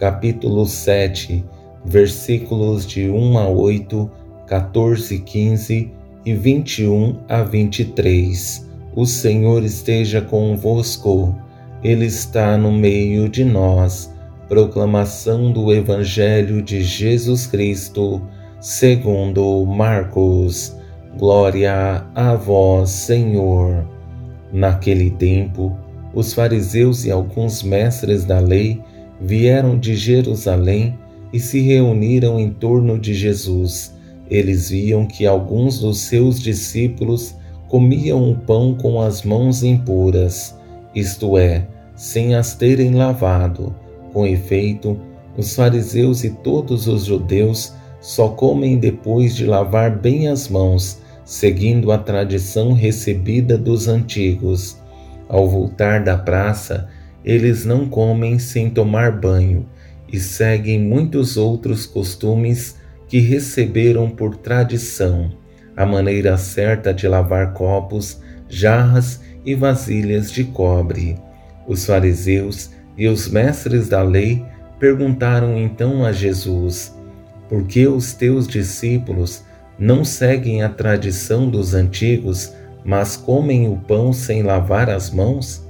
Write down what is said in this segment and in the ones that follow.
capítulo 7, versículos de 1 a 8, 14, 15 e 21 a 23. O Senhor esteja convosco, Ele está no meio de nós. Proclamação do Evangelho de Jesus Cristo, segundo Marcos. Glória a vós, Senhor. Naquele tempo, os fariseus e alguns mestres da lei vieram de Jerusalém e se reuniram em torno de Jesus. Eles viam que alguns dos seus discípulos comiam o pão com as mãos impuras, isto é, sem as terem lavado. Com efeito, os fariseus e todos os judeus só comem depois de lavar bem as mãos, seguindo a tradição recebida dos antigos. Ao voltar da praça, eles não comem sem tomar banho e seguem muitos outros costumes que receberam por tradição, a maneira certa de lavar copos, jarras e vasilhas de cobre. Os fariseus e os mestres da lei perguntaram então a Jesus: Por que os teus discípulos não seguem a tradição dos antigos, mas comem o pão sem lavar as mãos?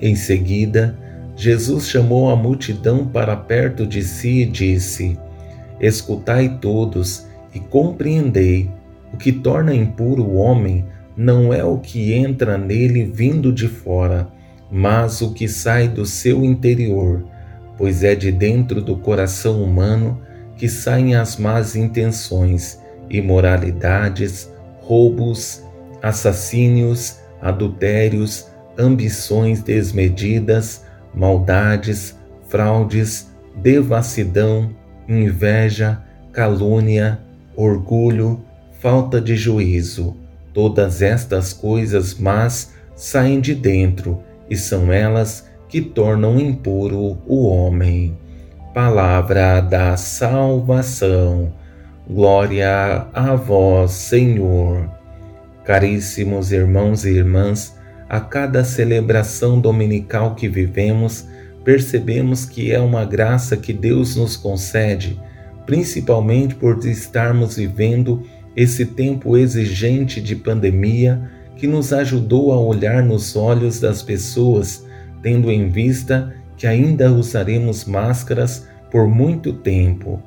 Em seguida, Jesus chamou a multidão para perto de si e disse: Escutai todos e compreendei: o que torna impuro o homem não é o que entra nele vindo de fora, mas o que sai do seu interior, pois é de dentro do coração humano que saem as más intenções, imoralidades, roubos, assassínios, adultérios, ambições desmedidas, maldades, fraudes, devassidão, inveja, calúnia, orgulho, falta de juízo. Todas estas coisas más saem de dentro e são elas que tornam impuro o homem. Palavra da salvação. Glória a vós, Senhor. Caríssimos irmãos e irmãs, a cada celebração dominical que vivemos, percebemos que é uma graça que Deus nos concede, principalmente por estarmos vivendo esse tempo exigente de pandemia que nos ajudou a olhar nos olhos das pessoas, tendo em vista que ainda usaremos máscaras por muito tempo.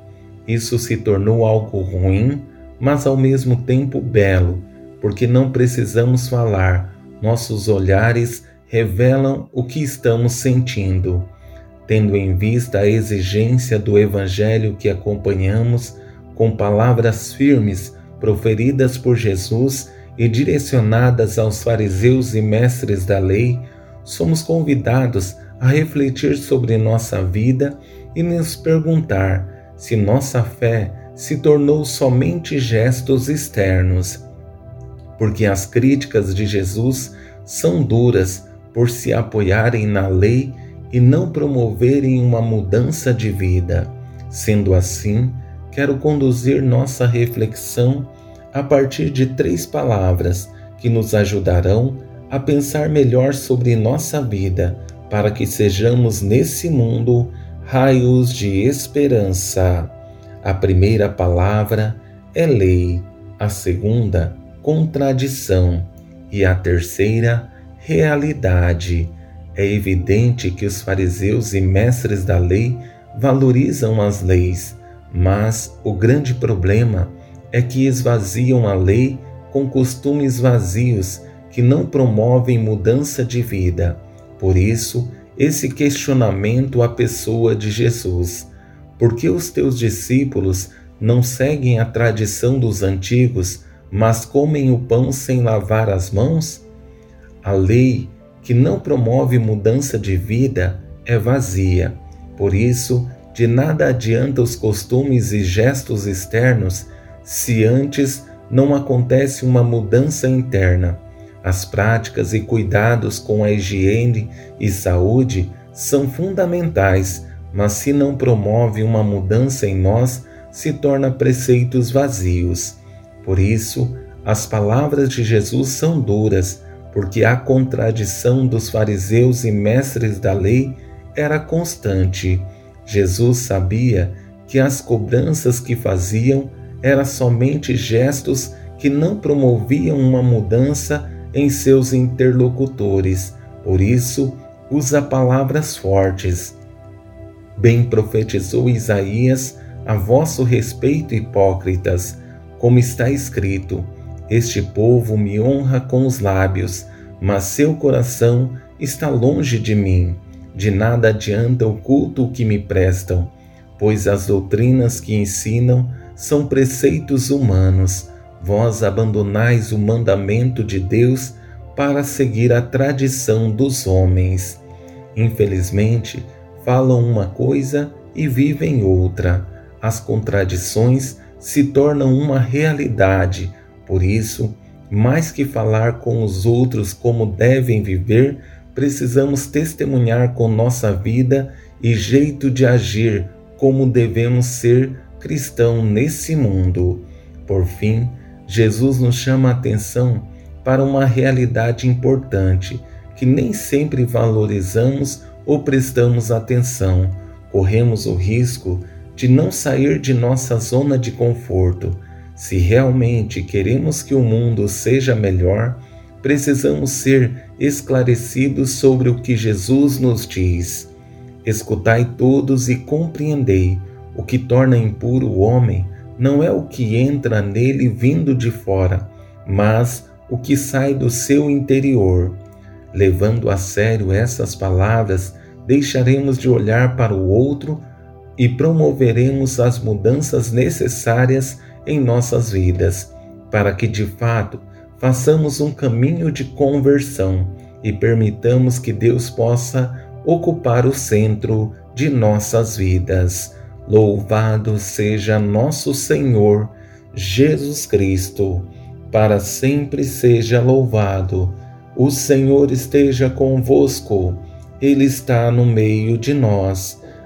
Isso se tornou algo ruim, mas ao mesmo tempo belo, porque não precisamos falar, nossos olhares revelam o que estamos sentindo. Tendo em vista a exigência do Evangelho que acompanhamos, com palavras firmes proferidas por Jesus e direcionadas aos fariseus e mestres da lei, somos convidados a refletir sobre nossa vida e nos perguntar se nossa fé se tornou somente gestos externos porque as críticas de Jesus são duras por se apoiarem na lei e não promoverem uma mudança de vida. Sendo assim, quero conduzir nossa reflexão a partir de três palavras que nos ajudarão a pensar melhor sobre nossa vida, para que sejamos nesse mundo raios de esperança. A primeira palavra é lei, a segunda, contradição e a terceira, realidade. É evidente que os fariseus e mestres da lei valorizam as leis, mas o grande problema é que esvaziam a lei com costumes vazios que não promovem mudança de vida. Por isso, esse questionamento à pessoa de Jesus: por que os teus discípulos não seguem a tradição dos antigos, mas comem o pão sem lavar as mãos? A lei que não promove mudança de vida é vazia. Por isso, de nada adianta os costumes e gestos externos se antes não acontece uma mudança interna. As práticas e cuidados com a higiene e saúde são fundamentais, mas se não promove uma mudança em nós, se torna preceitos vazios. Por isso, as palavras de Jesus são duras, porque a contradição dos fariseus e mestres da lei era constante. Jesus sabia que as cobranças que faziam eram somente gestos que não promoviam uma mudança em seus interlocutores. Por isso, usa palavras fortes. Bem profetizou Isaías a vosso respeito, hipócritas, como está escrito: Este povo me honra com os lábios, mas seu coração está longe de mim. De nada adianta o culto que me prestam, pois as doutrinas que ensinam são preceitos humanos vós abandonais o mandamento de Deus para seguir a tradição dos homens. Infelizmente, falam uma coisa e vivem outra. As contradições se tornam uma realidade. Por isso, mais que falar com os outros como devem viver, precisamos testemunhar com nossa vida e jeito de agir como devemos ser cristão nesse mundo. Por fim, Jesus nos chama a atenção para uma realidade importante que nem sempre valorizamos ou prestamos atenção. Corremos o risco de não sair de nossa zona de conforto. Se realmente queremos que o mundo seja melhor, precisamos ser esclarecidos sobre o que Jesus nos diz. Escutai todos e compreendei o que torna impuro o homem não é o que entra nele vindo de fora, mas o que sai do seu interior. Levando a sério essas palavras, deixaremos de olhar para o outro e promoveremos as mudanças necessárias em nossas vidas, para que de fato façamos um caminho de conversão e permitamos que Deus possa ocupar o centro de nossas vidas. Louvado seja nosso Senhor Jesus Cristo, para sempre seja louvado. O Senhor esteja convosco, Ele está no meio de nós.